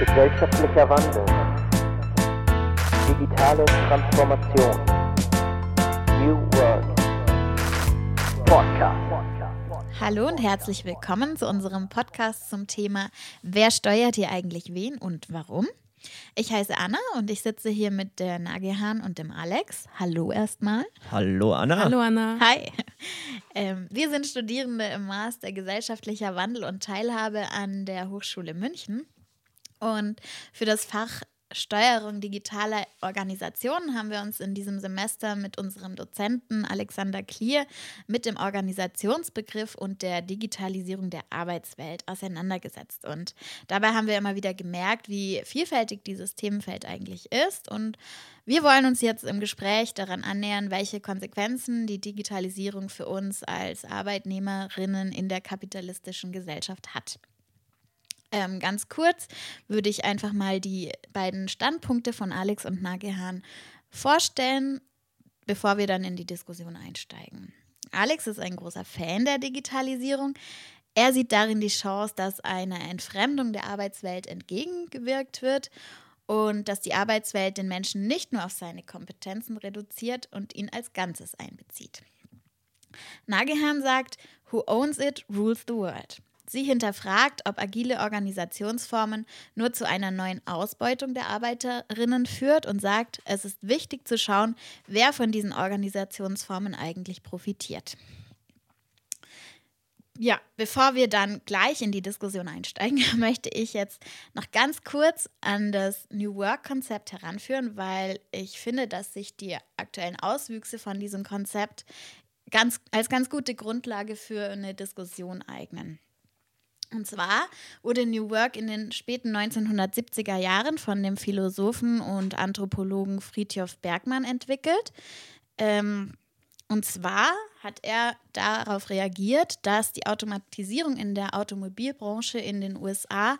Gesellschaftlicher Wandel. Digitale Transformation. New Work. Podcast. Hallo und herzlich willkommen zu unserem Podcast zum Thema Wer steuert hier eigentlich wen und warum? Ich heiße Anna und ich sitze hier mit der Nagehan und dem Alex. Hallo erstmal. Hallo Anna. Hallo Anna. Hi. Ähm, wir sind Studierende im Master Gesellschaftlicher Wandel und Teilhabe an der Hochschule München. Und für das Fach Steuerung digitaler Organisationen haben wir uns in diesem Semester mit unserem Dozenten Alexander Klier mit dem Organisationsbegriff und der Digitalisierung der Arbeitswelt auseinandergesetzt. Und dabei haben wir immer wieder gemerkt, wie vielfältig dieses Themenfeld eigentlich ist. Und wir wollen uns jetzt im Gespräch daran annähern, welche Konsequenzen die Digitalisierung für uns als Arbeitnehmerinnen in der kapitalistischen Gesellschaft hat. Ähm, ganz kurz würde ich einfach mal die beiden Standpunkte von Alex und Nagehan vorstellen, bevor wir dann in die Diskussion einsteigen. Alex ist ein großer Fan der Digitalisierung. Er sieht darin die Chance, dass einer Entfremdung der Arbeitswelt entgegengewirkt wird und dass die Arbeitswelt den Menschen nicht nur auf seine Kompetenzen reduziert und ihn als Ganzes einbezieht. Nagehan sagt, Who owns it rules the world. Sie hinterfragt, ob agile Organisationsformen nur zu einer neuen Ausbeutung der Arbeiterinnen führt und sagt, es ist wichtig zu schauen, wer von diesen Organisationsformen eigentlich profitiert. Ja, bevor wir dann gleich in die Diskussion einsteigen, möchte ich jetzt noch ganz kurz an das New Work-Konzept heranführen, weil ich finde, dass sich die aktuellen Auswüchse von diesem Konzept ganz, als ganz gute Grundlage für eine Diskussion eignen. Und zwar wurde New Work in den späten 1970er Jahren von dem Philosophen und Anthropologen Friedhof Bergmann entwickelt. Ähm, und zwar hat er darauf reagiert, dass die Automatisierung in der Automobilbranche in den USA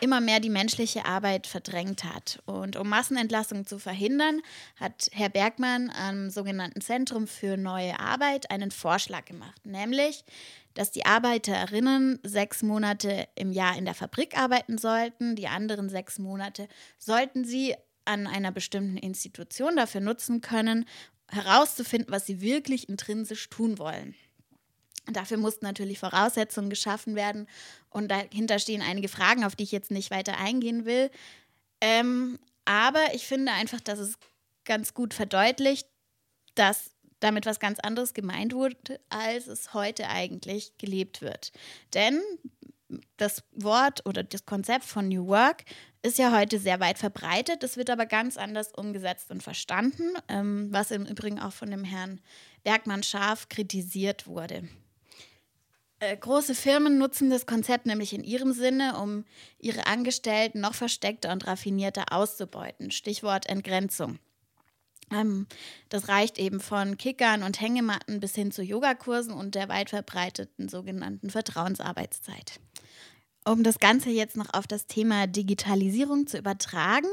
immer mehr die menschliche Arbeit verdrängt hat. Und um Massenentlassungen zu verhindern, hat Herr Bergmann am sogenannten Zentrum für neue Arbeit einen Vorschlag gemacht, nämlich dass die Arbeiterinnen sechs Monate im Jahr in der Fabrik arbeiten sollten. Die anderen sechs Monate sollten sie an einer bestimmten Institution dafür nutzen können, herauszufinden, was sie wirklich intrinsisch tun wollen. Dafür mussten natürlich Voraussetzungen geschaffen werden und dahinter stehen einige Fragen, auf die ich jetzt nicht weiter eingehen will. Ähm, aber ich finde einfach, dass es ganz gut verdeutlicht, dass damit was ganz anderes gemeint wurde, als es heute eigentlich gelebt wird. Denn das Wort oder das Konzept von New Work ist ja heute sehr weit verbreitet. Es wird aber ganz anders umgesetzt und verstanden, ähm, was im Übrigen auch von dem Herrn Bergmann scharf kritisiert wurde. Äh, große Firmen nutzen das Konzept nämlich in ihrem Sinne, um ihre Angestellten noch versteckter und raffinierter auszubeuten. Stichwort Entgrenzung. Ähm, das reicht eben von Kickern und Hängematten bis hin zu Yogakursen und der weit verbreiteten sogenannten Vertrauensarbeitszeit. Um das Ganze jetzt noch auf das Thema Digitalisierung zu übertragen,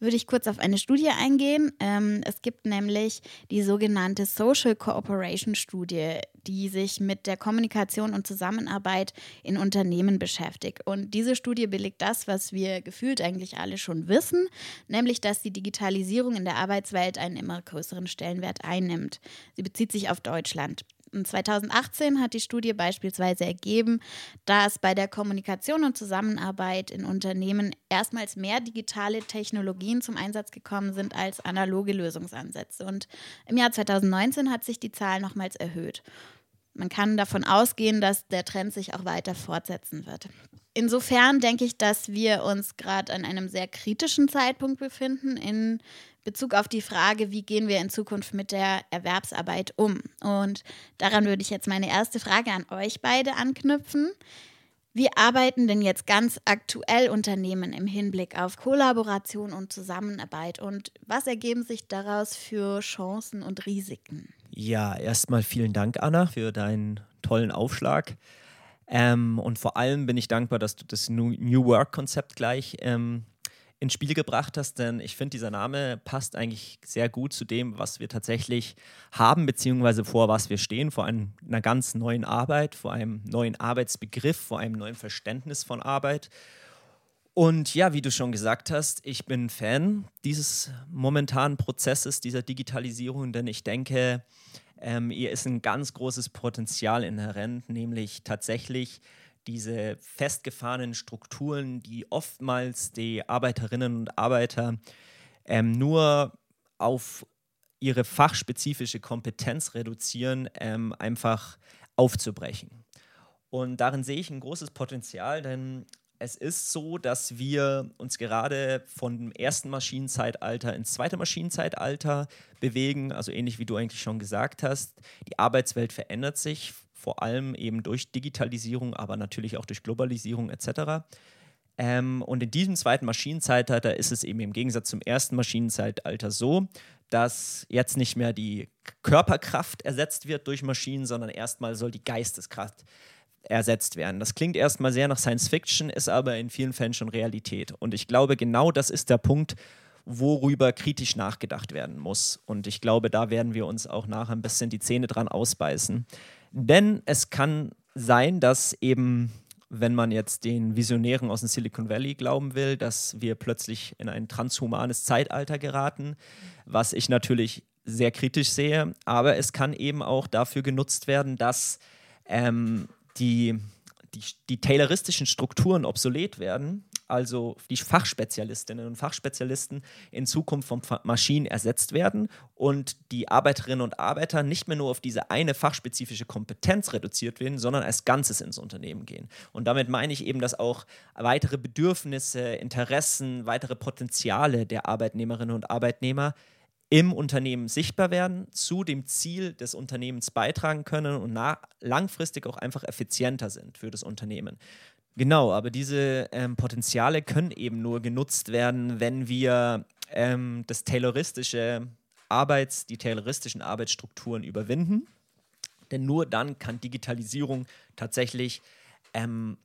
würde ich kurz auf eine Studie eingehen. Ähm, es gibt nämlich die sogenannte Social Cooperation Studie, die sich mit der Kommunikation und Zusammenarbeit in Unternehmen beschäftigt. Und diese Studie belegt das, was wir gefühlt eigentlich alle schon wissen, nämlich dass die Digitalisierung in der Arbeitswelt einen immer größeren Stellenwert einnimmt. Sie bezieht sich auf Deutschland. 2018 hat die Studie beispielsweise ergeben, dass bei der Kommunikation und Zusammenarbeit in Unternehmen erstmals mehr digitale Technologien zum Einsatz gekommen sind als analoge Lösungsansätze. Und im Jahr 2019 hat sich die Zahl nochmals erhöht. Man kann davon ausgehen, dass der Trend sich auch weiter fortsetzen wird. Insofern denke ich, dass wir uns gerade an einem sehr kritischen Zeitpunkt befinden in Bezug auf die Frage, wie gehen wir in Zukunft mit der Erwerbsarbeit um. Und daran würde ich jetzt meine erste Frage an euch beide anknüpfen. Wie arbeiten denn jetzt ganz aktuell Unternehmen im Hinblick auf Kollaboration und Zusammenarbeit und was ergeben sich daraus für Chancen und Risiken? Ja, erstmal vielen Dank, Anna, für deinen tollen Aufschlag. Ähm, und vor allem bin ich dankbar, dass du das New Work-Konzept gleich ähm, ins Spiel gebracht hast, denn ich finde, dieser Name passt eigentlich sehr gut zu dem, was wir tatsächlich haben, beziehungsweise vor was wir stehen, vor einem, einer ganz neuen Arbeit, vor einem neuen Arbeitsbegriff, vor einem neuen Verständnis von Arbeit. Und ja, wie du schon gesagt hast, ich bin Fan dieses momentanen Prozesses, dieser Digitalisierung, denn ich denke, ähm, ihr ist ein ganz großes Potenzial inhärent, nämlich tatsächlich diese festgefahrenen Strukturen, die oftmals die Arbeiterinnen und Arbeiter ähm, nur auf ihre fachspezifische Kompetenz reduzieren, ähm, einfach aufzubrechen. Und darin sehe ich ein großes Potenzial, denn es ist so, dass wir uns gerade vom ersten Maschinenzeitalter ins zweite Maschinenzeitalter bewegen, also ähnlich wie du eigentlich schon gesagt hast. Die Arbeitswelt verändert sich, vor allem eben durch Digitalisierung, aber natürlich auch durch Globalisierung etc. Ähm, und in diesem zweiten Maschinenzeitalter ist es eben im Gegensatz zum ersten Maschinenzeitalter so, dass jetzt nicht mehr die Körperkraft ersetzt wird durch Maschinen, sondern erstmal soll die Geisteskraft ersetzt werden. Das klingt erstmal sehr nach Science Fiction, ist aber in vielen Fällen schon Realität. Und ich glaube, genau das ist der Punkt, worüber kritisch nachgedacht werden muss. Und ich glaube, da werden wir uns auch nachher ein bisschen die Zähne dran ausbeißen. Denn es kann sein, dass eben wenn man jetzt den Visionären aus dem Silicon Valley glauben will, dass wir plötzlich in ein transhumanes Zeitalter geraten, was ich natürlich sehr kritisch sehe. Aber es kann eben auch dafür genutzt werden, dass ähm, die, die, die tayloristischen Strukturen obsolet werden also die Fachspezialistinnen und Fachspezialisten in Zukunft von Maschinen ersetzt werden und die Arbeiterinnen und Arbeiter nicht mehr nur auf diese eine fachspezifische Kompetenz reduziert werden, sondern als Ganzes ins Unternehmen gehen. Und damit meine ich eben, dass auch weitere Bedürfnisse, Interessen, weitere Potenziale der Arbeitnehmerinnen und Arbeitnehmer im Unternehmen sichtbar werden, zu dem Ziel des Unternehmens beitragen können und langfristig auch einfach effizienter sind für das Unternehmen. Genau, aber diese ähm, Potenziale können eben nur genutzt werden, wenn wir ähm, das tayloristische Arbeits, die tayloristischen Arbeitsstrukturen überwinden. Denn nur dann kann Digitalisierung tatsächlich ähm,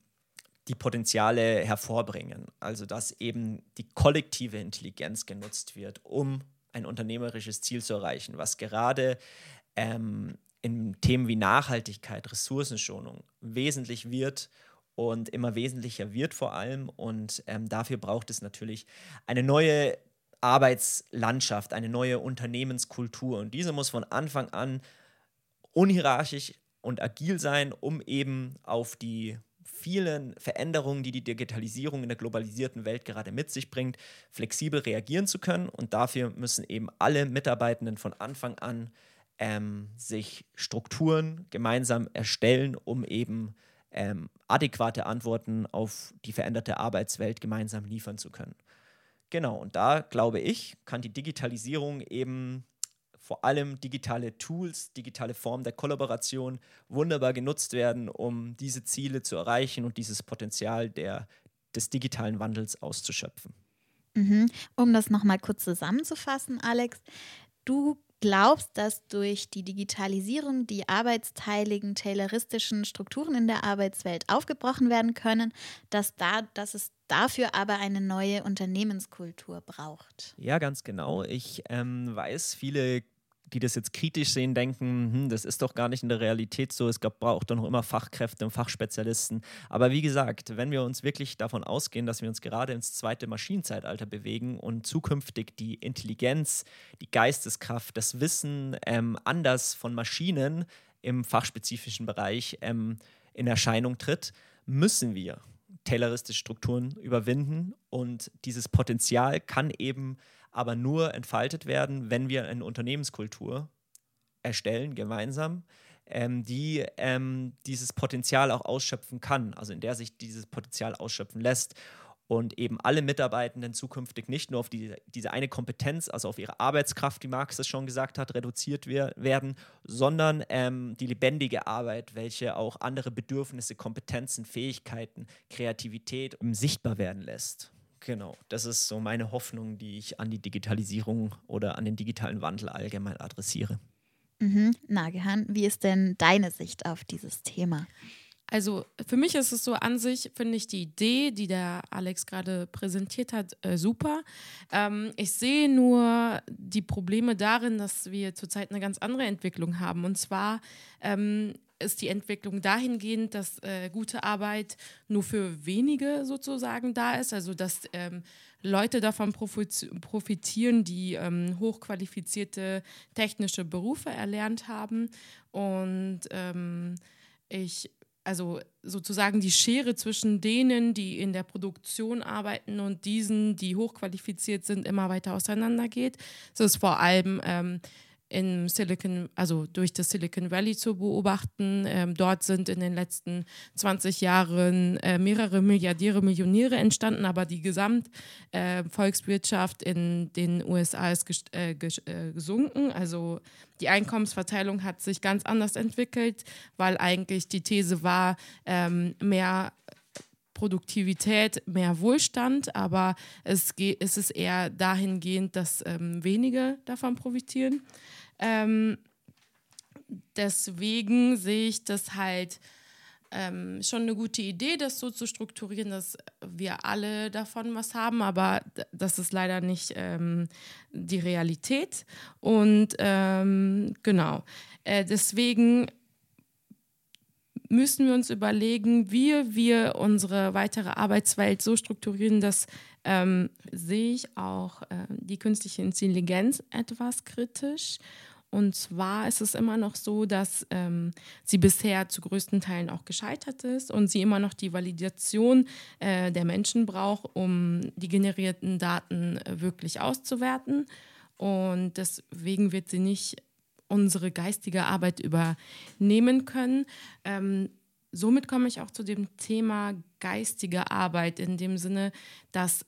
die Potenziale hervorbringen. Also dass eben die kollektive Intelligenz genutzt wird, um ein unternehmerisches Ziel zu erreichen, was gerade ähm, in Themen wie Nachhaltigkeit, Ressourcenschonung wesentlich wird und immer wesentlicher wird vor allem. Und ähm, dafür braucht es natürlich eine neue Arbeitslandschaft, eine neue Unternehmenskultur. Und diese muss von Anfang an unhierarchisch und agil sein, um eben auf die vielen Veränderungen, die die Digitalisierung in der globalisierten Welt gerade mit sich bringt, flexibel reagieren zu können. Und dafür müssen eben alle Mitarbeitenden von Anfang an ähm, sich Strukturen gemeinsam erstellen, um eben ähm, adäquate Antworten auf die veränderte Arbeitswelt gemeinsam liefern zu können. Genau, und da glaube ich, kann die Digitalisierung eben vor allem digitale Tools, digitale Formen der Kollaboration wunderbar genutzt werden, um diese Ziele zu erreichen und dieses Potenzial der, des digitalen Wandels auszuschöpfen. Mhm. Um das nochmal kurz zusammenzufassen, Alex, du glaubst, dass durch die Digitalisierung die arbeitsteiligen, tayloristischen Strukturen in der Arbeitswelt aufgebrochen werden können, dass, da, dass es dafür aber eine neue Unternehmenskultur braucht. Ja, ganz genau. Ich ähm, weiß, viele die das jetzt kritisch sehen, denken, hm, das ist doch gar nicht in der Realität so, es braucht doch noch immer Fachkräfte und Fachspezialisten. Aber wie gesagt, wenn wir uns wirklich davon ausgehen, dass wir uns gerade ins zweite Maschinenzeitalter bewegen und zukünftig die Intelligenz, die Geisteskraft, das Wissen ähm, anders von Maschinen im fachspezifischen Bereich ähm, in Erscheinung tritt, müssen wir tayloristische Strukturen überwinden und dieses Potenzial kann eben aber nur entfaltet werden, wenn wir eine Unternehmenskultur erstellen, gemeinsam, ähm, die ähm, dieses Potenzial auch ausschöpfen kann, also in der sich dieses Potenzial ausschöpfen lässt und eben alle Mitarbeitenden zukünftig nicht nur auf die, diese eine Kompetenz, also auf ihre Arbeitskraft, wie Marx es schon gesagt hat, reduziert wir, werden, sondern ähm, die lebendige Arbeit, welche auch andere Bedürfnisse, Kompetenzen, Fähigkeiten, Kreativität sichtbar werden lässt. Genau, das ist so meine Hoffnung, die ich an die Digitalisierung oder an den digitalen Wandel allgemein adressiere. Mhm. Nagehan, wie ist denn deine Sicht auf dieses Thema? Also für mich ist es so an sich, finde ich die Idee, die der Alex gerade präsentiert hat, äh, super. Ähm, ich sehe nur die Probleme darin, dass wir zurzeit eine ganz andere Entwicklung haben. Und zwar ähm, ist die Entwicklung dahingehend, dass äh, gute Arbeit nur für wenige sozusagen da ist, also dass ähm, Leute davon profitieren, die ähm, hochqualifizierte technische Berufe erlernt haben. Und ähm, ich also sozusagen die Schere zwischen denen, die in der Produktion arbeiten und diesen, die hochqualifiziert sind, immer weiter auseinandergeht. So ist vor allem in Silicon, also durch das Silicon Valley zu beobachten. Ähm, dort sind in den letzten 20 Jahren äh, mehrere Milliardäre, Millionäre entstanden, aber die Gesamtvolkswirtschaft äh, in den USA ist äh, äh, gesunken. Also die Einkommensverteilung hat sich ganz anders entwickelt, weil eigentlich die These war, ähm, mehr Produktivität, mehr Wohlstand, aber es, es ist eher dahingehend, dass ähm, wenige davon profitieren. Ähm, deswegen sehe ich das halt ähm, schon eine gute Idee, das so zu strukturieren, dass wir alle davon was haben, aber das ist leider nicht ähm, die Realität. Und ähm, genau, äh, deswegen müssen wir uns überlegen, wie wir unsere weitere Arbeitswelt so strukturieren, dass ähm, sehe ich auch äh, die künstliche Intelligenz etwas kritisch und zwar ist es immer noch so, dass ähm, sie bisher zu größten Teilen auch gescheitert ist und sie immer noch die Validation äh, der Menschen braucht, um die generierten Daten äh, wirklich auszuwerten. Und deswegen wird sie nicht unsere geistige Arbeit übernehmen können. Ähm, somit komme ich auch zu dem Thema geistige Arbeit in dem Sinne, dass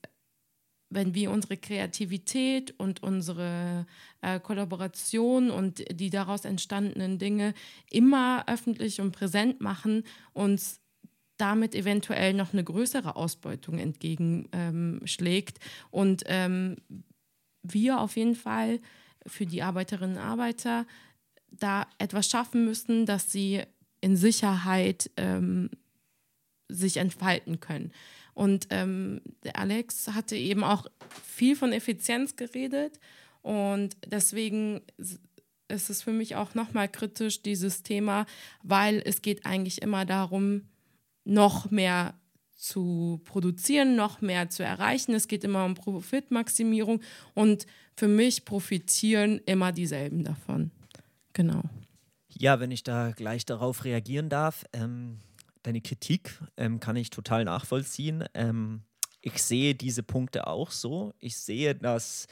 wenn wir unsere Kreativität und unsere äh, Kollaboration und die daraus entstandenen Dinge immer öffentlich und präsent machen, uns damit eventuell noch eine größere Ausbeutung entgegenschlägt. Ähm, und ähm, wir auf jeden Fall für die Arbeiterinnen und Arbeiter da etwas schaffen müssen, dass sie in Sicherheit ähm, sich entfalten können. Und ähm, der Alex hatte eben auch viel von Effizienz geredet. Und deswegen ist es für mich auch nochmal kritisch, dieses Thema, weil es geht eigentlich immer darum, noch mehr zu produzieren, noch mehr zu erreichen. Es geht immer um Profitmaximierung und für mich profitieren immer dieselben davon. Genau. Ja, wenn ich da gleich darauf reagieren darf. Ähm deine Kritik ähm, kann ich total nachvollziehen. Ähm, ich sehe diese Punkte auch so. Ich sehe, dass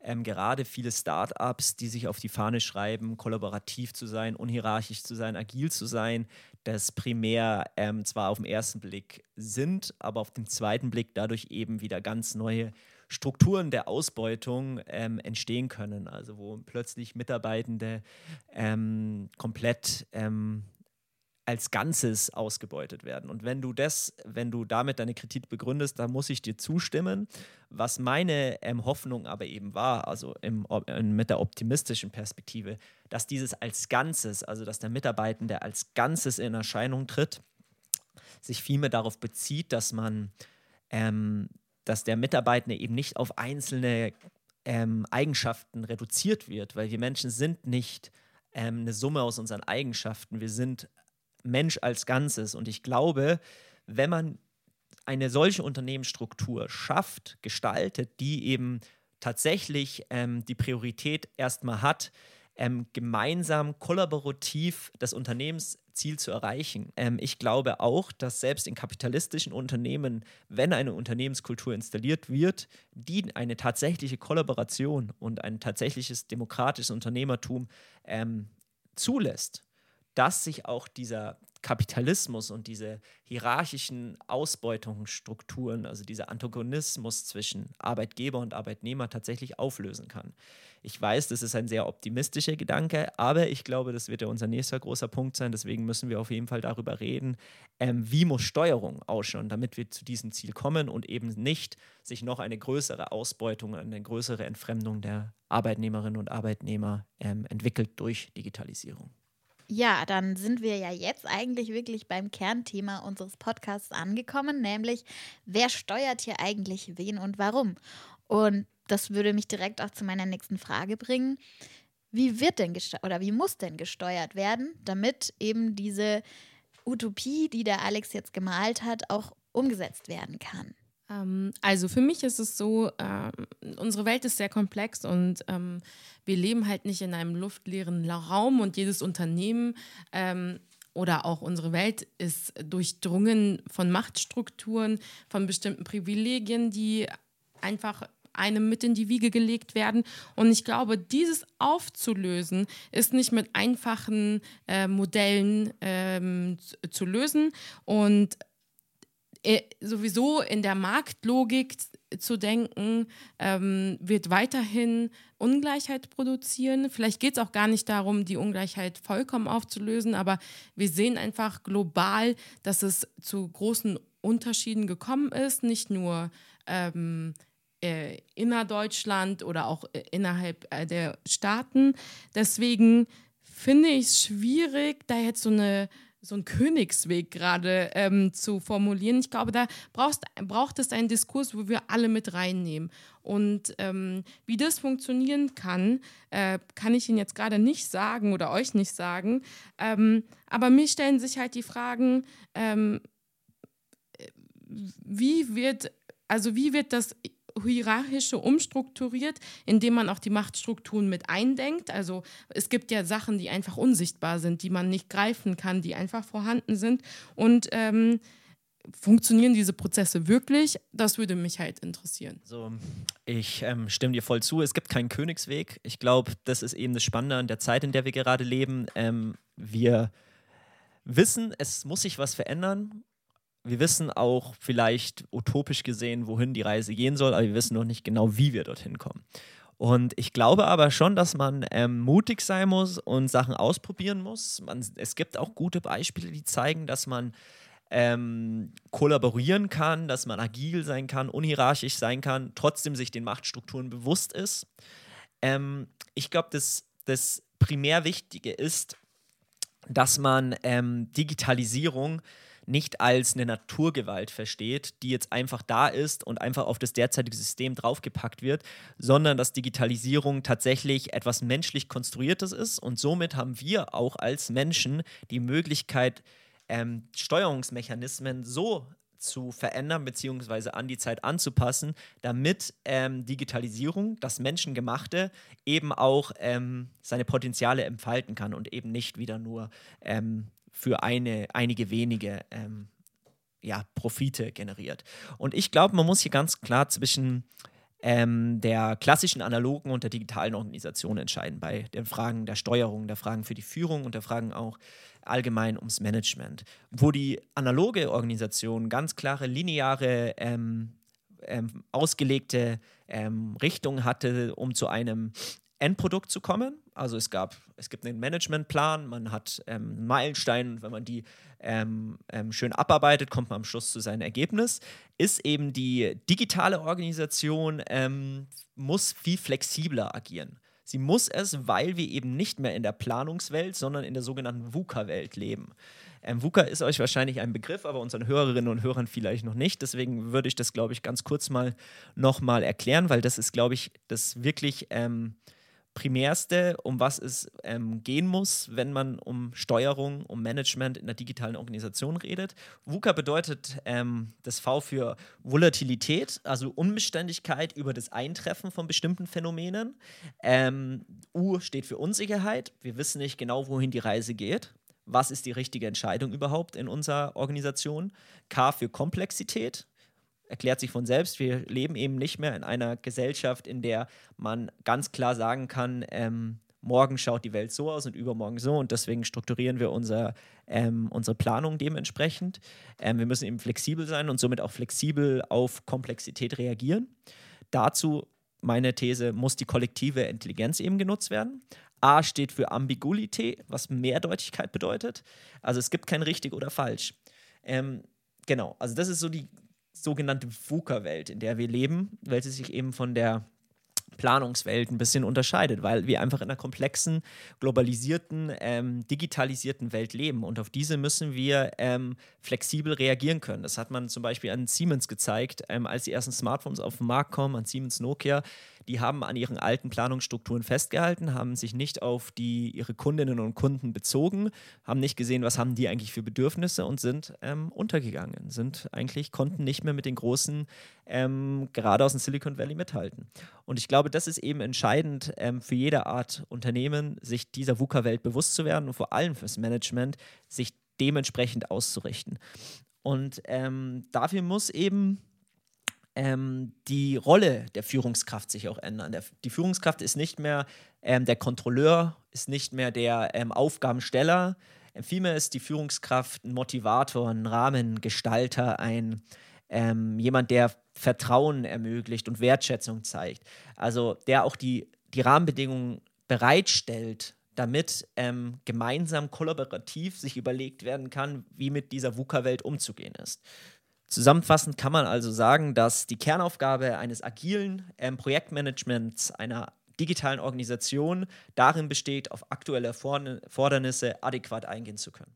ähm, gerade viele Startups, die sich auf die Fahne schreiben, kollaborativ zu sein, unhierarchisch zu sein, agil zu sein, das primär ähm, zwar auf den ersten Blick sind, aber auf den zweiten Blick dadurch eben wieder ganz neue Strukturen der Ausbeutung ähm, entstehen können. Also wo plötzlich Mitarbeitende ähm, komplett ähm, als Ganzes ausgebeutet werden. Und wenn du das, wenn du damit deine Kritik begründest, dann muss ich dir zustimmen. Was meine ähm, Hoffnung aber eben war, also im, in, mit der optimistischen Perspektive, dass dieses als Ganzes, also dass der Mitarbeitende als Ganzes in Erscheinung tritt, sich vielmehr darauf bezieht, dass man, ähm, dass der Mitarbeitende eben nicht auf einzelne ähm, Eigenschaften reduziert wird, weil wir Menschen sind nicht ähm, eine Summe aus unseren Eigenschaften. Wir sind Mensch als Ganzes. Und ich glaube, wenn man eine solche Unternehmensstruktur schafft, gestaltet, die eben tatsächlich ähm, die Priorität erstmal hat, ähm, gemeinsam kollaborativ das Unternehmensziel zu erreichen. Ähm, ich glaube auch, dass selbst in kapitalistischen Unternehmen, wenn eine Unternehmenskultur installiert wird, die eine tatsächliche Kollaboration und ein tatsächliches demokratisches Unternehmertum ähm, zulässt, dass sich auch dieser Kapitalismus und diese hierarchischen Ausbeutungsstrukturen, also dieser Antagonismus zwischen Arbeitgeber und Arbeitnehmer tatsächlich auflösen kann. Ich weiß, das ist ein sehr optimistischer Gedanke, aber ich glaube, das wird ja unser nächster großer Punkt sein. Deswegen müssen wir auf jeden Fall darüber reden, ähm, wie muss Steuerung ausschauen, damit wir zu diesem Ziel kommen und eben nicht sich noch eine größere Ausbeutung, eine größere Entfremdung der Arbeitnehmerinnen und Arbeitnehmer ähm, entwickelt durch Digitalisierung. Ja, dann sind wir ja jetzt eigentlich wirklich beim Kernthema unseres Podcasts angekommen, nämlich wer steuert hier eigentlich wen und warum? Und das würde mich direkt auch zu meiner nächsten Frage bringen. wie wird denn gesteuert oder wie muss denn gesteuert werden, damit eben diese Utopie, die der Alex jetzt gemalt hat, auch umgesetzt werden kann? Ähm, also für mich ist es so, ähm, unsere Welt ist sehr komplex und ähm, wir leben halt nicht in einem luftleeren Raum und jedes Unternehmen oder auch unsere Welt ist durchdrungen von Machtstrukturen, von bestimmten Privilegien, die einfach einem mit in die Wiege gelegt werden. Und ich glaube, dieses aufzulösen, ist nicht mit einfachen äh, Modellen ähm, zu lösen. Und sowieso in der Marktlogik zu denken, ähm, wird weiterhin Ungleichheit produzieren. Vielleicht geht es auch gar nicht darum, die Ungleichheit vollkommen aufzulösen, aber wir sehen einfach global, dass es zu großen Unterschieden gekommen ist, nicht nur ähm, äh, innerdeutschland oder auch äh, innerhalb äh, der Staaten. Deswegen finde ich es schwierig, da jetzt so eine so einen Königsweg gerade ähm, zu formulieren. Ich glaube, da brauchst, braucht es einen Diskurs, wo wir alle mit reinnehmen. Und ähm, wie das funktionieren kann, äh, kann ich Ihnen jetzt gerade nicht sagen oder euch nicht sagen. Ähm, aber mir stellen sich halt die Fragen, ähm, wie wird, also wie wird das hierarchische umstrukturiert, indem man auch die Machtstrukturen mit eindenkt. Also es gibt ja Sachen, die einfach unsichtbar sind, die man nicht greifen kann, die einfach vorhanden sind. Und ähm, funktionieren diese Prozesse wirklich? Das würde mich halt interessieren. So, ich ähm, stimme dir voll zu. Es gibt keinen Königsweg. Ich glaube, das ist eben das Spannende an der Zeit, in der wir gerade leben. Ähm, wir wissen, es muss sich was verändern wir wissen auch vielleicht utopisch gesehen, wohin die Reise gehen soll, aber wir wissen noch nicht genau, wie wir dorthin kommen. Und ich glaube aber schon, dass man ähm, mutig sein muss und Sachen ausprobieren muss. Man, es gibt auch gute Beispiele, die zeigen, dass man ähm, kollaborieren kann, dass man agil sein kann, unhierarchisch sein kann, trotzdem sich den Machtstrukturen bewusst ist. Ähm, ich glaube, das, das primär Wichtige ist, dass man ähm, Digitalisierung nicht als eine Naturgewalt versteht, die jetzt einfach da ist und einfach auf das derzeitige System draufgepackt wird, sondern dass Digitalisierung tatsächlich etwas menschlich Konstruiertes ist und somit haben wir auch als Menschen die Möglichkeit, ähm, Steuerungsmechanismen so zu verändern bzw. an die Zeit anzupassen, damit ähm, Digitalisierung, das Menschengemachte, eben auch ähm, seine Potenziale entfalten kann und eben nicht wieder nur ähm, für eine, einige wenige ähm, ja, Profite generiert. Und ich glaube, man muss hier ganz klar zwischen ähm, der klassischen analogen und der digitalen Organisation entscheiden, bei den Fragen der Steuerung, der Fragen für die Führung und der Fragen auch allgemein ums Management. Wo die analoge Organisation ganz klare lineare ähm, ähm, ausgelegte ähm, Richtung hatte, um zu einem Endprodukt zu kommen. Also es gab, es gibt einen Managementplan, man hat ähm, einen Meilenstein und wenn man die ähm, ähm, schön abarbeitet, kommt man am Schluss zu seinem Ergebnis. Ist eben die digitale Organisation ähm, muss viel flexibler agieren. Sie muss es, weil wir eben nicht mehr in der Planungswelt, sondern in der sogenannten VUCA-Welt leben. Ähm, VUCA ist euch wahrscheinlich ein Begriff, aber unseren Hörerinnen und Hörern vielleicht noch nicht. Deswegen würde ich das, glaube ich, ganz kurz mal nochmal erklären, weil das ist, glaube ich, das wirklich ähm, Primärste, um was es ähm, gehen muss, wenn man um Steuerung, um Management in der digitalen Organisation redet. VUCA bedeutet ähm, das V für Volatilität, also Unbeständigkeit über das Eintreffen von bestimmten Phänomenen. Ähm, U steht für Unsicherheit. Wir wissen nicht genau, wohin die Reise geht. Was ist die richtige Entscheidung überhaupt in unserer Organisation? K für Komplexität erklärt sich von selbst. Wir leben eben nicht mehr in einer Gesellschaft, in der man ganz klar sagen kann, ähm, morgen schaut die Welt so aus und übermorgen so und deswegen strukturieren wir unser, ähm, unsere Planung dementsprechend. Ähm, wir müssen eben flexibel sein und somit auch flexibel auf Komplexität reagieren. Dazu meine These, muss die kollektive Intelligenz eben genutzt werden. A steht für Ambiguität, was Mehrdeutigkeit bedeutet. Also es gibt kein richtig oder falsch. Ähm, genau, also das ist so die, sogenannte VUCA-Welt, in der wir leben, welche sich eben von der Planungswelt ein bisschen unterscheidet, weil wir einfach in einer komplexen, globalisierten, ähm, digitalisierten Welt leben. Und auf diese müssen wir ähm, flexibel reagieren können. Das hat man zum Beispiel an Siemens gezeigt, ähm, als die ersten Smartphones auf den Markt kommen, an Siemens Nokia. Die haben an ihren alten Planungsstrukturen festgehalten, haben sich nicht auf die, ihre Kundinnen und Kunden bezogen, haben nicht gesehen, was haben die eigentlich für Bedürfnisse und sind ähm, untergegangen, sind eigentlich, konnten nicht mehr mit den großen, ähm, gerade aus dem Silicon Valley mithalten. Und ich glaube, das ist eben entscheidend ähm, für jede Art Unternehmen, sich dieser VUCA-Welt bewusst zu werden und vor allem fürs Management, sich dementsprechend auszurichten. Und ähm, dafür muss eben ähm, die Rolle der Führungskraft sich auch ändern. Der, die Führungskraft ist nicht mehr ähm, der Kontrolleur, ist nicht mehr der ähm, Aufgabensteller. Ähm, vielmehr ist die Führungskraft ein Motivator, ein Rahmengestalter, ein ähm, jemand, der Vertrauen ermöglicht und Wertschätzung zeigt. Also der auch die, die Rahmenbedingungen bereitstellt, damit ähm, gemeinsam kollaborativ sich überlegt werden kann, wie mit dieser VUCA-Welt umzugehen ist. Zusammenfassend kann man also sagen, dass die Kernaufgabe eines agilen ähm, Projektmanagements einer digitalen Organisation darin besteht, auf aktuelle Erfordernisse adäquat eingehen zu können.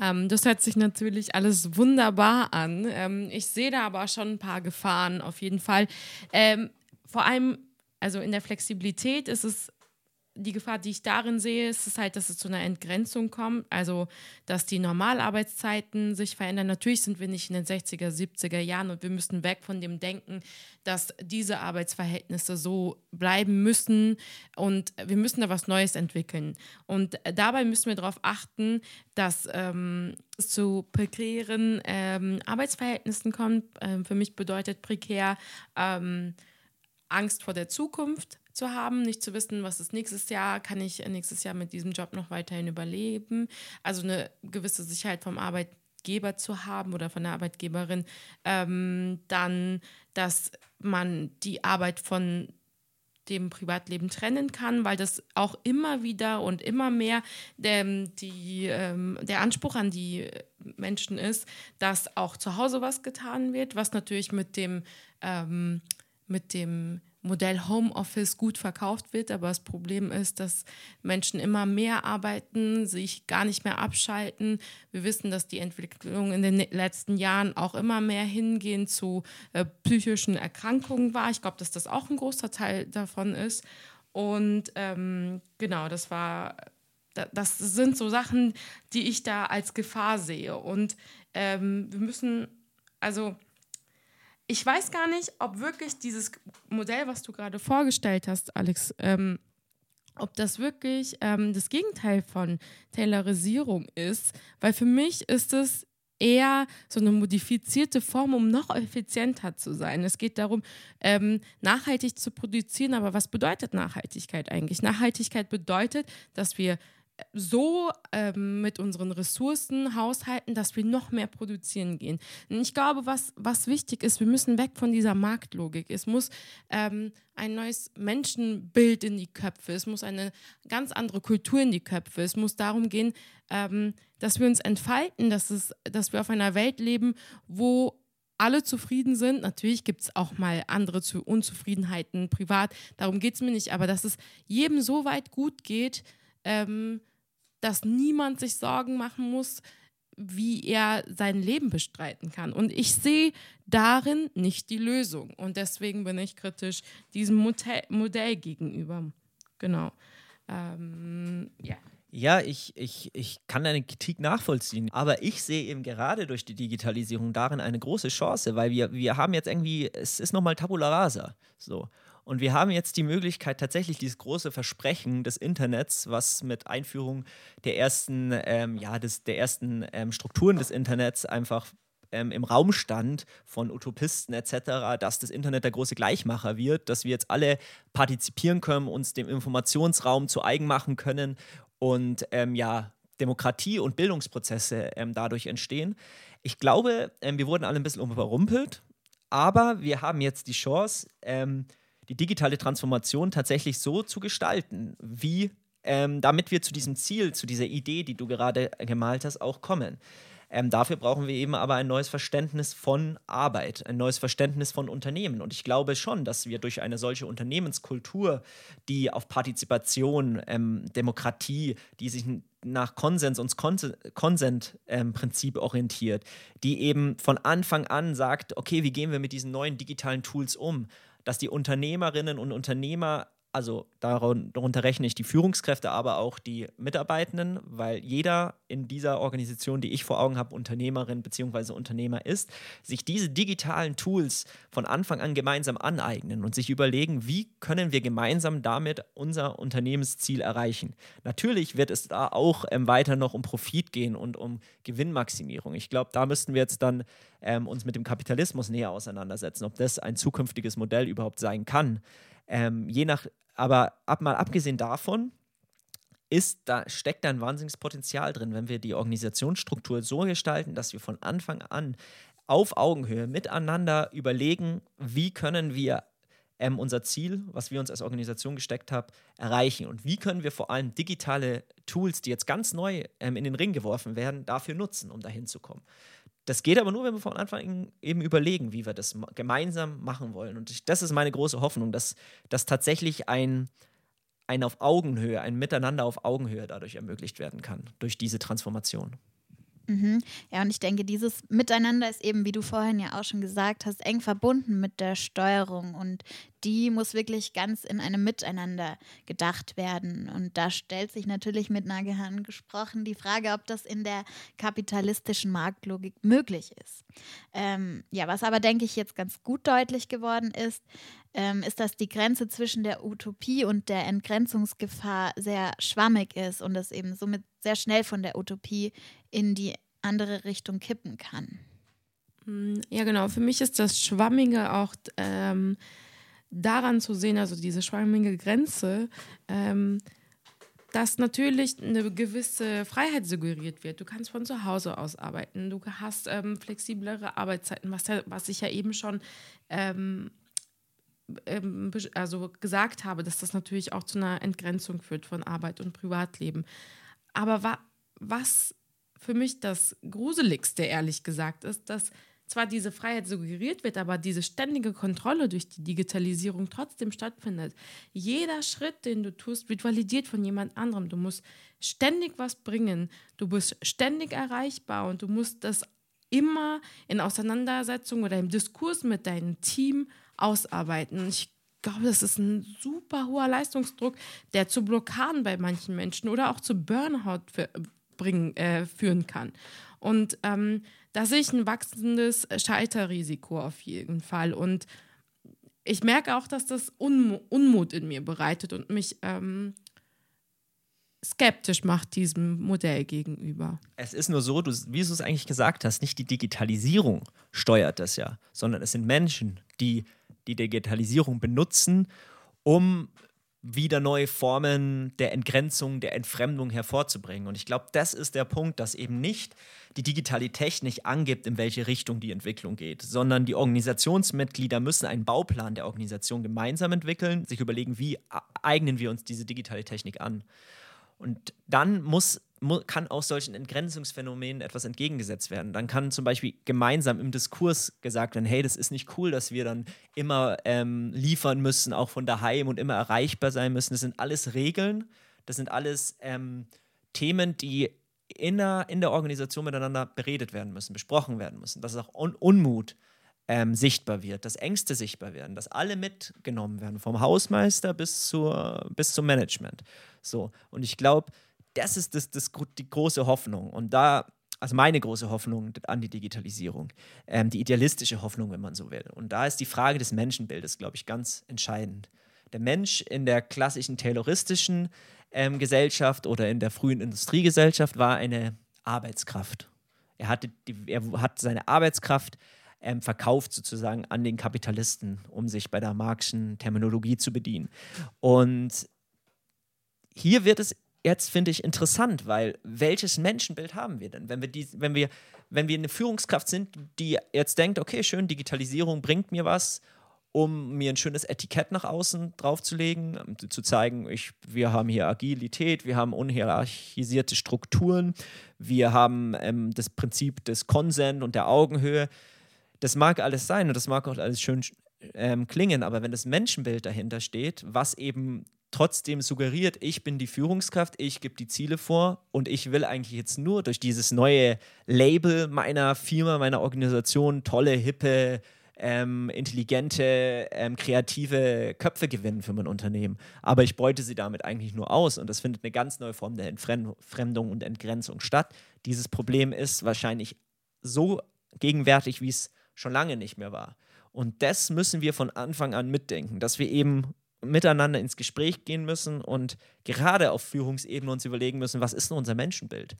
Ähm, das hört sich natürlich alles wunderbar an. Ähm, ich sehe da aber schon ein paar Gefahren auf jeden Fall. Ähm, vor allem, also in der Flexibilität ist es die Gefahr, die ich darin sehe, ist es halt, dass es zu einer Entgrenzung kommt. Also, dass die Normalarbeitszeiten sich verändern. Natürlich sind wir nicht in den 60er, 70er Jahren und wir müssen weg von dem Denken, dass diese Arbeitsverhältnisse so bleiben müssen und wir müssen da was Neues entwickeln. Und dabei müssen wir darauf achten, dass ähm, es zu prekären ähm, Arbeitsverhältnissen kommt. Ähm, für mich bedeutet prekär ähm, Angst vor der Zukunft zu haben, nicht zu wissen, was ist nächstes Jahr, kann ich nächstes Jahr mit diesem Job noch weiterhin überleben. Also eine gewisse Sicherheit vom Arbeitgeber zu haben oder von der Arbeitgeberin. Ähm, dann, dass man die Arbeit von dem Privatleben trennen kann, weil das auch immer wieder und immer mehr der, die, ähm, der Anspruch an die Menschen ist, dass auch zu Hause was getan wird, was natürlich mit dem, ähm, mit dem Modell Homeoffice gut verkauft wird, aber das Problem ist, dass Menschen immer mehr arbeiten, sich gar nicht mehr abschalten. Wir wissen, dass die Entwicklung in den letzten Jahren auch immer mehr hingehen zu äh, psychischen Erkrankungen war. Ich glaube, dass das auch ein großer Teil davon ist. Und ähm, genau, das war, das sind so Sachen, die ich da als Gefahr sehe. Und ähm, wir müssen, also ich weiß gar nicht, ob wirklich dieses Modell, was du gerade vorgestellt hast, Alex, ähm, ob das wirklich ähm, das Gegenteil von Taylorisierung ist, weil für mich ist es eher so eine modifizierte Form, um noch effizienter zu sein. Es geht darum, ähm, nachhaltig zu produzieren, aber was bedeutet Nachhaltigkeit eigentlich? Nachhaltigkeit bedeutet, dass wir so ähm, mit unseren Ressourcen haushalten, dass wir noch mehr produzieren gehen. Und ich glaube, was, was wichtig ist, wir müssen weg von dieser Marktlogik. Es muss ähm, ein neues Menschenbild in die Köpfe, es muss eine ganz andere Kultur in die Köpfe. Es muss darum gehen, ähm, dass wir uns entfalten, dass, es, dass wir auf einer Welt leben, wo alle zufrieden sind. Natürlich gibt es auch mal andere Unzufriedenheiten privat, darum geht es mir nicht, aber dass es jedem so weit gut geht, ähm, dass niemand sich Sorgen machen muss, wie er sein Leben bestreiten kann. Und ich sehe darin nicht die Lösung. Und deswegen bin ich kritisch diesem Modell, Modell gegenüber. Genau. Ähm, ja. Ja, ich, ich, ich kann deine Kritik nachvollziehen, aber ich sehe eben gerade durch die Digitalisierung darin eine große Chance, weil wir, wir haben jetzt irgendwie, es ist nochmal Tabula Rasa. So. Und wir haben jetzt die Möglichkeit, tatsächlich dieses große Versprechen des Internets, was mit Einführung der ersten, ähm, ja, des, der ersten ähm, Strukturen des Internets einfach ähm, im Raum stand von Utopisten etc., dass das Internet der große Gleichmacher wird, dass wir jetzt alle partizipieren können, uns dem Informationsraum zu eigen machen können und ähm, ja, Demokratie und Bildungsprozesse ähm, dadurch entstehen. Ich glaube, ähm, wir wurden alle ein bisschen überrumpelt, aber wir haben jetzt die Chance, die digitale Transformation tatsächlich so zu gestalten, wie ähm, damit wir zu diesem Ziel, zu dieser Idee, die du gerade gemalt hast, auch kommen. Ähm, dafür brauchen wir eben aber ein neues Verständnis von Arbeit, ein neues Verständnis von Unternehmen. Und ich glaube schon, dass wir durch eine solche Unternehmenskultur, die auf Partizipation, ähm, Demokratie, die sich nach Konsens und Konsent-Prinzip ähm, orientiert, die eben von Anfang an sagt, okay, wie gehen wir mit diesen neuen digitalen Tools um? Dass die Unternehmerinnen und Unternehmer also darunter rechne ich die Führungskräfte, aber auch die Mitarbeitenden, weil jeder in dieser Organisation, die ich vor Augen habe, Unternehmerin bzw. Unternehmer ist, sich diese digitalen Tools von Anfang an gemeinsam aneignen und sich überlegen, wie können wir gemeinsam damit unser Unternehmensziel erreichen. Natürlich wird es da auch ähm, weiter noch um Profit gehen und um Gewinnmaximierung. Ich glaube, da müssten wir jetzt dann ähm, uns mit dem Kapitalismus näher auseinandersetzen, ob das ein zukünftiges Modell überhaupt sein kann. Ähm, je nach aber ab, mal abgesehen davon, ist, da steckt da ein wahnsinniges Potenzial drin, wenn wir die Organisationsstruktur so gestalten, dass wir von Anfang an auf Augenhöhe miteinander überlegen, wie können wir ähm, unser Ziel, was wir uns als Organisation gesteckt haben, erreichen und wie können wir vor allem digitale Tools, die jetzt ganz neu ähm, in den Ring geworfen werden, dafür nutzen, um dahin zu kommen. Das geht aber nur, wenn wir von Anfang an eben überlegen, wie wir das gemeinsam machen wollen. Und ich, das ist meine große Hoffnung, dass, dass tatsächlich ein, ein auf Augenhöhe, ein Miteinander auf Augenhöhe dadurch ermöglicht werden kann, durch diese Transformation. Mhm. Ja, und ich denke, dieses Miteinander ist eben, wie du vorhin ja auch schon gesagt hast, eng verbunden mit der Steuerung und die muss wirklich ganz in einem Miteinander gedacht werden. Und da stellt sich natürlich mit Nagehahn gesprochen die Frage, ob das in der kapitalistischen Marktlogik möglich ist. Ähm, ja, was aber, denke ich, jetzt ganz gut deutlich geworden ist, ähm, ist, dass die Grenze zwischen der Utopie und der Entgrenzungsgefahr sehr schwammig ist und es eben somit sehr schnell von der Utopie in die andere Richtung kippen kann. Mm, ja, genau. Für mich ist das Schwammige auch ähm, daran zu sehen, also diese schwammige Grenze, ähm, dass natürlich eine gewisse Freiheit suggeriert wird. Du kannst von zu Hause aus arbeiten, du hast ähm, flexiblere Arbeitszeiten, was, was ich ja eben schon ähm, also gesagt habe, dass das natürlich auch zu einer Entgrenzung führt von Arbeit und Privatleben. Aber wa was für mich das Gruseligste, ehrlich gesagt, ist, dass zwar diese Freiheit suggeriert wird, aber diese ständige Kontrolle durch die Digitalisierung trotzdem stattfindet. Jeder Schritt, den du tust, wird validiert von jemand anderem. Du musst ständig was bringen. Du bist ständig erreichbar und du musst das immer in Auseinandersetzung oder im Diskurs mit deinem Team ausarbeiten. Ich glaube, das ist ein super hoher Leistungsdruck, der zu Blockaden bei manchen Menschen oder auch zu Burnout für, bringen, äh, führen kann. Und ähm, da sehe ich ein wachsendes Scheiterrisiko auf jeden Fall. Und ich merke auch, dass das Unm Unmut in mir bereitet und mich ähm, skeptisch macht diesem Modell gegenüber. Es ist nur so, du, wie du es eigentlich gesagt hast, nicht die Digitalisierung steuert das ja, sondern es sind Menschen, die die Digitalisierung benutzen, um wieder neue Formen der Entgrenzung, der Entfremdung hervorzubringen. Und ich glaube, das ist der Punkt, dass eben nicht die digitale Technik angibt, in welche Richtung die Entwicklung geht, sondern die Organisationsmitglieder müssen einen Bauplan der Organisation gemeinsam entwickeln, sich überlegen, wie eignen wir uns diese digitale Technik an. Und dann muss kann auch solchen Entgrenzungsphänomenen etwas entgegengesetzt werden. Dann kann zum Beispiel gemeinsam im Diskurs gesagt werden, hey, das ist nicht cool, dass wir dann immer ähm, liefern müssen, auch von daheim und immer erreichbar sein müssen. Das sind alles Regeln, das sind alles ähm, Themen, die in der, in der Organisation miteinander beredet werden müssen, besprochen werden müssen, dass auch Un Unmut ähm, sichtbar wird, dass Ängste sichtbar werden, dass alle mitgenommen werden, vom Hausmeister bis, zur, bis zum Management. So, und ich glaube, das ist das, das, die große Hoffnung. Und da, also meine große Hoffnung an die Digitalisierung, ähm, die idealistische Hoffnung, wenn man so will. Und da ist die Frage des Menschenbildes, glaube ich, ganz entscheidend. Der Mensch in der klassischen tayloristischen ähm, Gesellschaft oder in der frühen Industriegesellschaft war eine Arbeitskraft. Er, hatte die, er hat seine Arbeitskraft ähm, verkauft sozusagen an den Kapitalisten, um sich bei der marxischen Terminologie zu bedienen. Und hier wird es jetzt finde ich interessant, weil welches Menschenbild haben wir denn? Wenn wir, die, wenn, wir, wenn wir eine Führungskraft sind, die jetzt denkt, okay, schön, Digitalisierung bringt mir was, um mir ein schönes Etikett nach außen draufzulegen, um zu zeigen, ich, wir haben hier Agilität, wir haben unhierarchisierte Strukturen, wir haben ähm, das Prinzip des Konsens und der Augenhöhe. Das mag alles sein und das mag auch alles schön ähm, klingen, aber wenn das Menschenbild dahinter steht, was eben trotzdem suggeriert, ich bin die Führungskraft, ich gebe die Ziele vor und ich will eigentlich jetzt nur durch dieses neue Label meiner Firma, meiner Organisation tolle, hippe ähm, intelligente, ähm, kreative Köpfe gewinnen für mein Unternehmen. Aber ich beute sie damit eigentlich nur aus und das findet eine ganz neue Form der Entfremdung und Entgrenzung statt. Dieses Problem ist wahrscheinlich so gegenwärtig, wie es schon lange nicht mehr war. Und das müssen wir von Anfang an mitdenken, dass wir eben miteinander ins Gespräch gehen müssen und gerade auf Führungsebene uns überlegen müssen, was ist denn unser Menschenbild?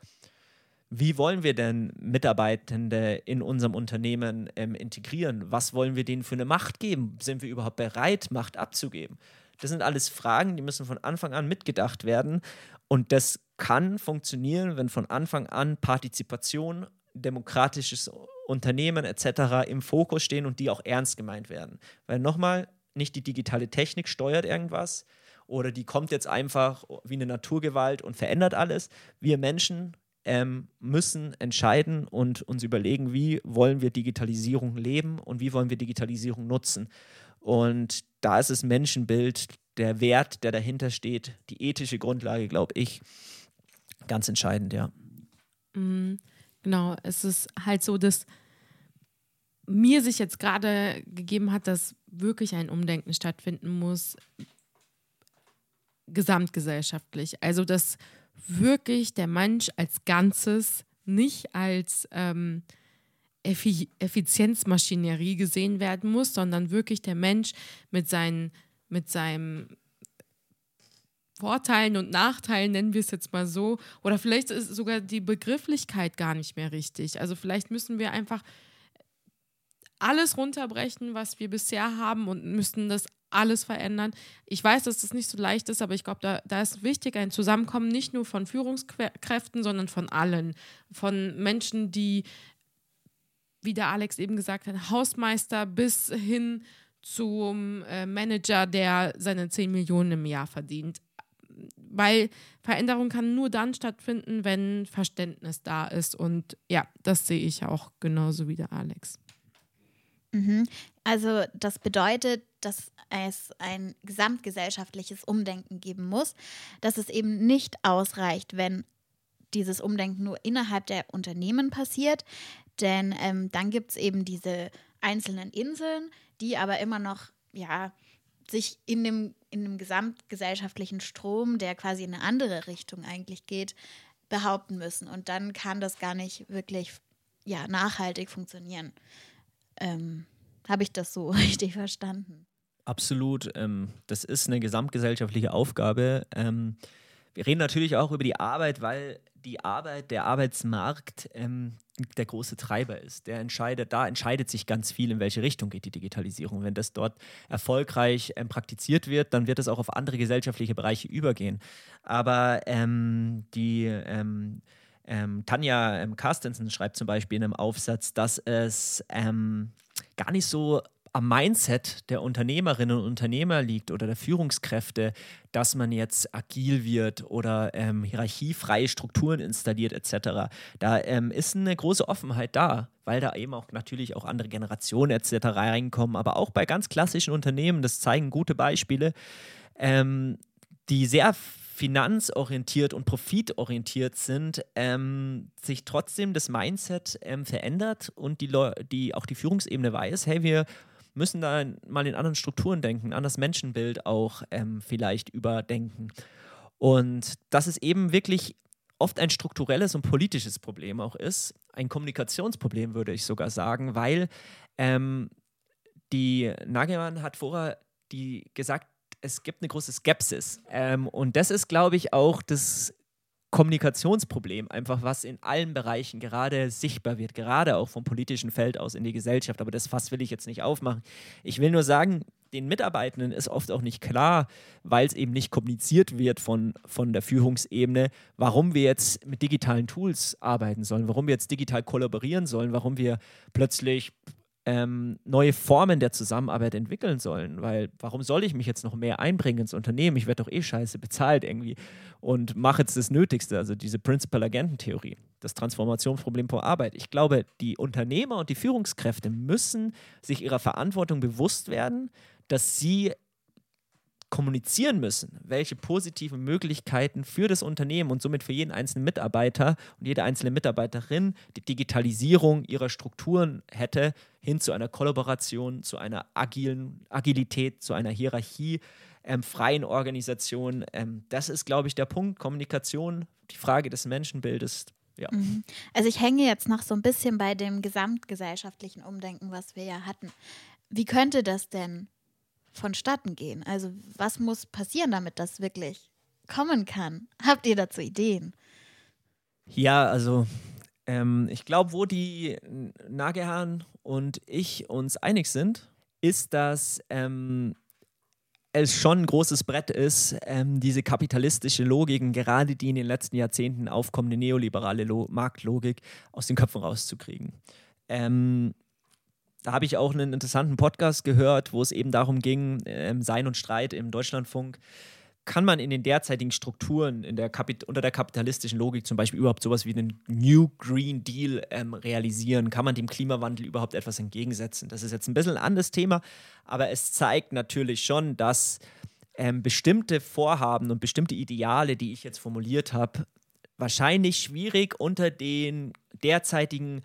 Wie wollen wir denn Mitarbeitende in unserem Unternehmen ähm, integrieren? Was wollen wir denen für eine Macht geben? Sind wir überhaupt bereit, Macht abzugeben? Das sind alles Fragen, die müssen von Anfang an mitgedacht werden. Und das kann funktionieren, wenn von Anfang an Partizipation, demokratisches Unternehmen etc. im Fokus stehen und die auch ernst gemeint werden. Weil nochmal, nicht die digitale Technik steuert irgendwas oder die kommt jetzt einfach wie eine Naturgewalt und verändert alles. Wir Menschen ähm, müssen entscheiden und uns überlegen, wie wollen wir Digitalisierung leben und wie wollen wir Digitalisierung nutzen. Und da ist das Menschenbild, der Wert, der dahinter steht, die ethische Grundlage, glaube ich, ganz entscheidend, ja. Mhm. Genau, es ist halt so, dass mir sich jetzt gerade gegeben hat, dass wirklich ein Umdenken stattfinden muss, gesamtgesellschaftlich. Also, dass wirklich der Mensch als Ganzes nicht als ähm, Effi Effizienzmaschinerie gesehen werden muss, sondern wirklich der Mensch mit seinen, mit seinem Vorteilen und Nachteilen, nennen wir es jetzt mal so. Oder vielleicht ist sogar die Begrifflichkeit gar nicht mehr richtig. Also vielleicht müssen wir einfach alles runterbrechen, was wir bisher haben und müssen das alles verändern. Ich weiß, dass das nicht so leicht ist, aber ich glaube, da, da ist wichtig ein Zusammenkommen nicht nur von Führungskräften, sondern von allen. Von Menschen, die, wie der Alex eben gesagt hat, Hausmeister bis hin zum äh, Manager, der seine 10 Millionen im Jahr verdient. Weil Veränderung kann nur dann stattfinden, wenn Verständnis da ist. Und ja, das sehe ich auch genauso wie der Alex. Mhm. Also das bedeutet, dass es ein gesamtgesellschaftliches Umdenken geben muss, dass es eben nicht ausreicht, wenn dieses Umdenken nur innerhalb der Unternehmen passiert, denn ähm, dann gibt es eben diese einzelnen Inseln, die aber immer noch, ja, sich in dem, in dem gesamtgesellschaftlichen Strom, der quasi in eine andere Richtung eigentlich geht, behaupten müssen. Und dann kann das gar nicht wirklich ja, nachhaltig funktionieren. Ähm, Habe ich das so richtig verstanden? Absolut. Ähm, das ist eine gesamtgesellschaftliche Aufgabe. Ähm, wir reden natürlich auch über die Arbeit, weil die Arbeit, der Arbeitsmarkt ähm, der große Treiber ist. Der entscheidet, da entscheidet sich ganz viel, in welche Richtung geht die Digitalisierung. Wenn das dort erfolgreich ähm, praktiziert wird, dann wird es auch auf andere gesellschaftliche Bereiche übergehen. Aber ähm, die ähm, Tanja ähm, Carstensen schreibt zum Beispiel in einem Aufsatz, dass es ähm, gar nicht so am Mindset der Unternehmerinnen und Unternehmer liegt oder der Führungskräfte, dass man jetzt agil wird oder ähm, hierarchiefreie Strukturen installiert etc. Da ähm, ist eine große Offenheit da, weil da eben auch natürlich auch andere Generationen etc. reinkommen, aber auch bei ganz klassischen Unternehmen, das zeigen gute Beispiele, ähm, die sehr finanzorientiert und profitorientiert sind, ähm, sich trotzdem das Mindset ähm, verändert und die, die auch die Führungsebene weiß, hey, wir müssen da mal in anderen Strukturen denken, an das Menschenbild auch ähm, vielleicht überdenken. Und dass es eben wirklich oft ein strukturelles und politisches Problem auch ist, ein Kommunikationsproblem würde ich sogar sagen, weil ähm, die Nagelmann hat vorher die gesagt, es gibt eine große Skepsis. Ähm, und das ist, glaube ich, auch das Kommunikationsproblem, einfach was in allen Bereichen gerade sichtbar wird, gerade auch vom politischen Feld aus in die Gesellschaft. Aber das Fass will ich jetzt nicht aufmachen. Ich will nur sagen, den Mitarbeitenden ist oft auch nicht klar, weil es eben nicht kommuniziert wird von, von der Führungsebene, warum wir jetzt mit digitalen Tools arbeiten sollen, warum wir jetzt digital kollaborieren sollen, warum wir plötzlich ähm, neue Formen der Zusammenarbeit entwickeln sollen. Weil warum soll ich mich jetzt noch mehr einbringen ins Unternehmen? Ich werde doch eh scheiße bezahlt irgendwie und mache jetzt das Nötigste, also diese Principal-Agenten-Theorie, das Transformationsproblem vor Arbeit. Ich glaube, die Unternehmer und die Führungskräfte müssen sich ihrer Verantwortung bewusst werden, dass sie kommunizieren müssen, welche positiven Möglichkeiten für das Unternehmen und somit für jeden einzelnen Mitarbeiter und jede einzelne Mitarbeiterin die Digitalisierung ihrer Strukturen hätte, hin zu einer Kollaboration, zu einer agilen Agilität, zu einer Hierarchie, ähm, freien Organisation. Ähm, das ist, glaube ich, der Punkt. Kommunikation, die Frage des Menschenbildes. Ja. Mhm. Also ich hänge jetzt noch so ein bisschen bei dem gesamtgesellschaftlichen Umdenken, was wir ja hatten. Wie könnte das denn vonstatten gehen? Also was muss passieren, damit das wirklich kommen kann? Habt ihr dazu Ideen? Ja, also ähm, ich glaube, wo die Nagehan und ich uns einig sind, ist, dass ähm, es schon ein großes Brett ist, ähm, diese kapitalistische Logiken, gerade die in den letzten Jahrzehnten aufkommende neoliberale Lo Marktlogik, aus den Köpfen rauszukriegen. Ähm, da habe ich auch einen interessanten Podcast gehört, wo es eben darum ging, ähm, Sein und Streit im Deutschlandfunk. Kann man in den derzeitigen Strukturen in der unter der kapitalistischen Logik zum Beispiel überhaupt sowas wie einen New Green Deal ähm, realisieren? Kann man dem Klimawandel überhaupt etwas entgegensetzen? Das ist jetzt ein bisschen ein anderes Thema, aber es zeigt natürlich schon, dass ähm, bestimmte Vorhaben und bestimmte Ideale, die ich jetzt formuliert habe, wahrscheinlich schwierig unter den derzeitigen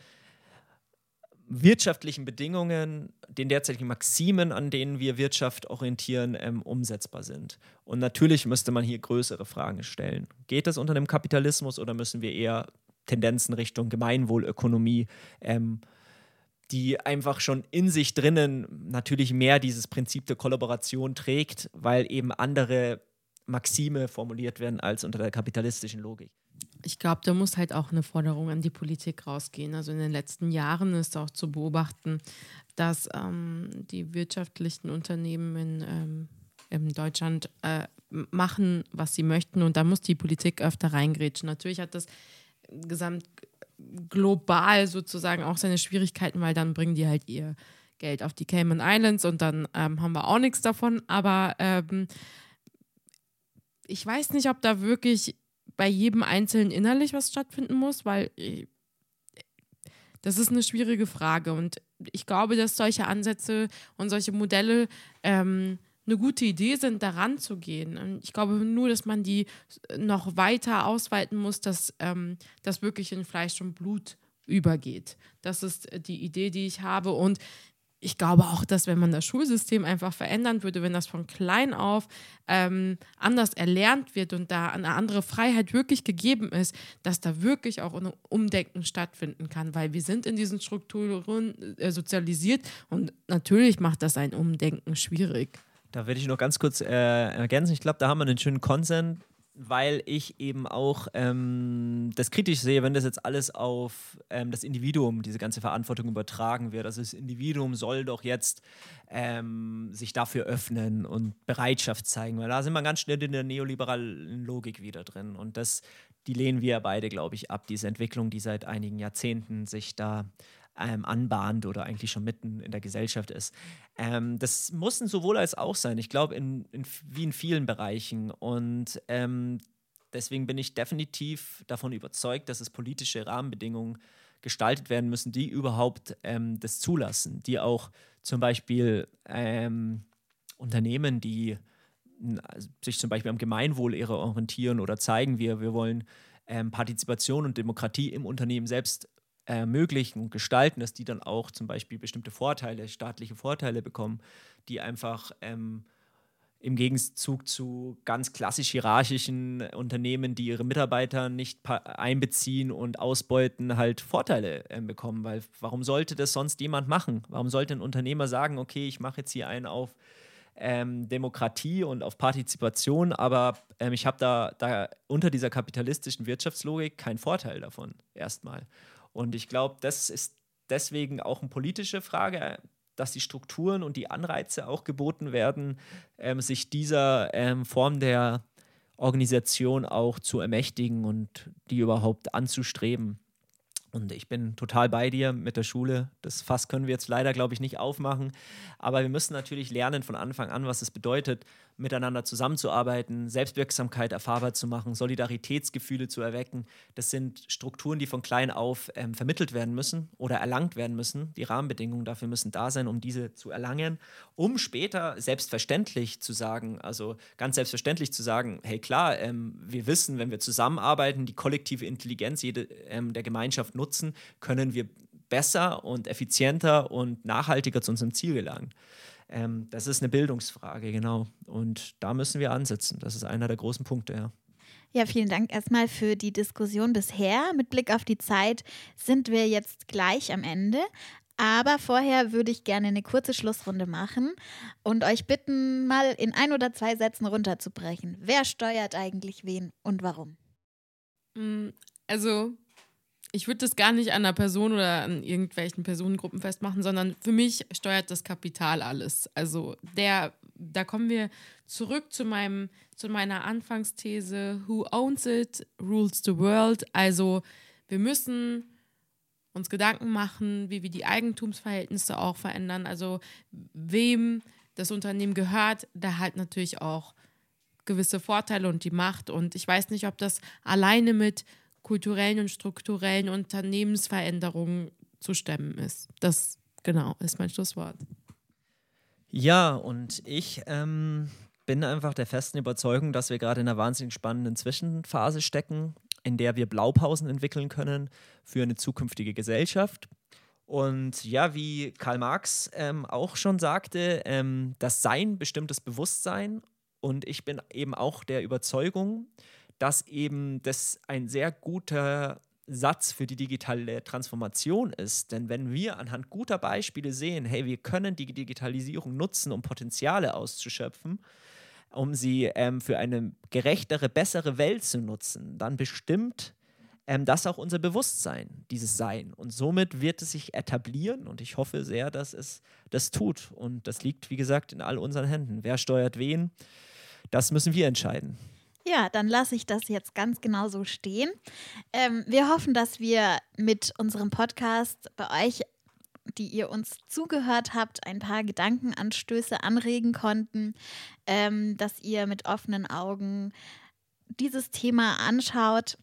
wirtschaftlichen Bedingungen, den derzeitigen Maximen, an denen wir Wirtschaft orientieren, ähm, umsetzbar sind. Und natürlich müsste man hier größere Fragen stellen. Geht das unter dem Kapitalismus oder müssen wir eher Tendenzen Richtung Gemeinwohlökonomie, ähm, die einfach schon in sich drinnen natürlich mehr dieses Prinzip der Kollaboration trägt, weil eben andere Maxime formuliert werden als unter der kapitalistischen Logik? Ich glaube, da muss halt auch eine Forderung an die Politik rausgehen. Also in den letzten Jahren ist auch zu beobachten, dass ähm, die wirtschaftlichen Unternehmen in, ähm, in Deutschland äh, machen, was sie möchten und da muss die Politik öfter reingrätschen. Natürlich hat das gesamt global sozusagen auch seine Schwierigkeiten, weil dann bringen die halt ihr Geld auf die Cayman Islands und dann ähm, haben wir auch nichts davon. Aber ähm, ich weiß nicht, ob da wirklich bei jedem Einzelnen innerlich was stattfinden muss, weil äh, das ist eine schwierige Frage. Und ich glaube, dass solche Ansätze und solche Modelle ähm, eine gute Idee sind, daran zu gehen. Und ich glaube nur, dass man die noch weiter ausweiten muss, dass ähm, das wirklich in Fleisch und Blut übergeht. Das ist die Idee, die ich habe. Und ich glaube auch, dass wenn man das Schulsystem einfach verändern würde, wenn das von klein auf ähm, anders erlernt wird und da eine andere Freiheit wirklich gegeben ist, dass da wirklich auch ein Umdenken stattfinden kann, weil wir sind in diesen Strukturen äh, sozialisiert und natürlich macht das ein Umdenken schwierig. Da würde ich noch ganz kurz äh, ergänzen. Ich glaube, da haben wir einen schönen Konsens weil ich eben auch ähm, das kritisch sehe, wenn das jetzt alles auf ähm, das Individuum, diese ganze Verantwortung übertragen wird. Also das Individuum soll doch jetzt ähm, sich dafür öffnen und Bereitschaft zeigen, weil da sind wir ganz schnell in der neoliberalen Logik wieder drin. Und das, die lehnen wir beide, glaube ich, ab, diese Entwicklung, die seit einigen Jahrzehnten sich da ähm, anbahnt oder eigentlich schon mitten in der Gesellschaft ist. Ähm, das muss ein sowohl als auch sein. Ich glaube, in, in, wie in vielen Bereichen. Und ähm, deswegen bin ich definitiv davon überzeugt, dass es politische Rahmenbedingungen gestaltet werden müssen, die überhaupt ähm, das zulassen, die auch zum Beispiel ähm, Unternehmen, die also sich zum Beispiel am Gemeinwohl ihrer orientieren oder zeigen, wir, wir wollen ähm, Partizipation und Demokratie im Unternehmen selbst ermöglichen und gestalten, dass die dann auch zum Beispiel bestimmte Vorteile, staatliche Vorteile bekommen, die einfach ähm, im Gegenzug zu ganz klassisch hierarchischen Unternehmen, die ihre Mitarbeiter nicht einbeziehen und ausbeuten, halt Vorteile äh, bekommen. Weil warum sollte das sonst jemand machen? Warum sollte ein Unternehmer sagen, okay, ich mache jetzt hier einen auf ähm, Demokratie und auf Partizipation, aber ähm, ich habe da, da unter dieser kapitalistischen Wirtschaftslogik keinen Vorteil davon erstmal. Und ich glaube, das ist deswegen auch eine politische Frage, dass die Strukturen und die Anreize auch geboten werden, ähm, sich dieser ähm, Form der Organisation auch zu ermächtigen und die überhaupt anzustreben. Und ich bin total bei dir mit der Schule. Das Fass können wir jetzt leider, glaube ich, nicht aufmachen. Aber wir müssen natürlich lernen von Anfang an, was es bedeutet, miteinander zusammenzuarbeiten, Selbstwirksamkeit erfahrbar zu machen, Solidaritätsgefühle zu erwecken. Das sind Strukturen, die von klein auf ähm, vermittelt werden müssen oder erlangt werden müssen. Die Rahmenbedingungen dafür müssen da sein, um diese zu erlangen, um später selbstverständlich zu sagen, also ganz selbstverständlich zu sagen, hey klar, ähm, wir wissen, wenn wir zusammenarbeiten, die kollektive Intelligenz jede, ähm, der Gemeinschaft nutzen, können wir besser und effizienter und nachhaltiger zu unserem Ziel gelangen. Ähm, das ist eine Bildungsfrage, genau. Und da müssen wir ansetzen. Das ist einer der großen Punkte, ja. Ja, vielen Dank erstmal für die Diskussion bisher. Mit Blick auf die Zeit sind wir jetzt gleich am Ende. Aber vorher würde ich gerne eine kurze Schlussrunde machen und euch bitten, mal in ein oder zwei Sätzen runterzubrechen. Wer steuert eigentlich wen und warum? Mm, also, ich würde das gar nicht an einer Person oder an irgendwelchen Personengruppen festmachen, sondern für mich steuert das Kapital alles. Also der, da kommen wir zurück zu meinem, zu meiner Anfangsthese, who owns it, rules the world. Also wir müssen uns Gedanken machen, wie wir die Eigentumsverhältnisse auch verändern. Also wem das Unternehmen gehört, der hat natürlich auch gewisse Vorteile und die Macht. Und ich weiß nicht, ob das alleine mit kulturellen und strukturellen Unternehmensveränderungen zu stemmen ist. Das genau ist mein Schlusswort. Ja, und ich ähm, bin einfach der festen Überzeugung, dass wir gerade in einer wahnsinnig spannenden Zwischenphase stecken, in der wir Blaupausen entwickeln können für eine zukünftige Gesellschaft. Und ja, wie Karl Marx ähm, auch schon sagte, ähm, das Sein bestimmt das Bewusstsein. Und ich bin eben auch der Überzeugung, dass eben das ein sehr guter Satz für die digitale Transformation ist. Denn wenn wir anhand guter Beispiele sehen, hey, wir können die Digitalisierung nutzen, um Potenziale auszuschöpfen, um sie ähm, für eine gerechtere, bessere Welt zu nutzen, dann bestimmt ähm, das auch unser Bewusstsein, dieses Sein. Und somit wird es sich etablieren und ich hoffe sehr, dass es das tut. Und das liegt, wie gesagt, in all unseren Händen. Wer steuert wen? Das müssen wir entscheiden. Ja, dann lasse ich das jetzt ganz genau so stehen. Ähm, wir hoffen, dass wir mit unserem Podcast bei euch, die ihr uns zugehört habt, ein paar Gedankenanstöße anregen konnten, ähm, dass ihr mit offenen Augen dieses Thema anschaut.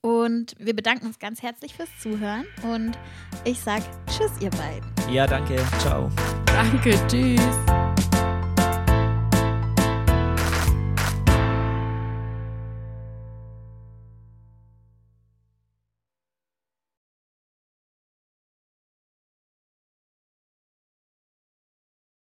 Und wir bedanken uns ganz herzlich fürs Zuhören und ich sage Tschüss, ihr beiden. Ja, danke. Ciao. Danke, tschüss.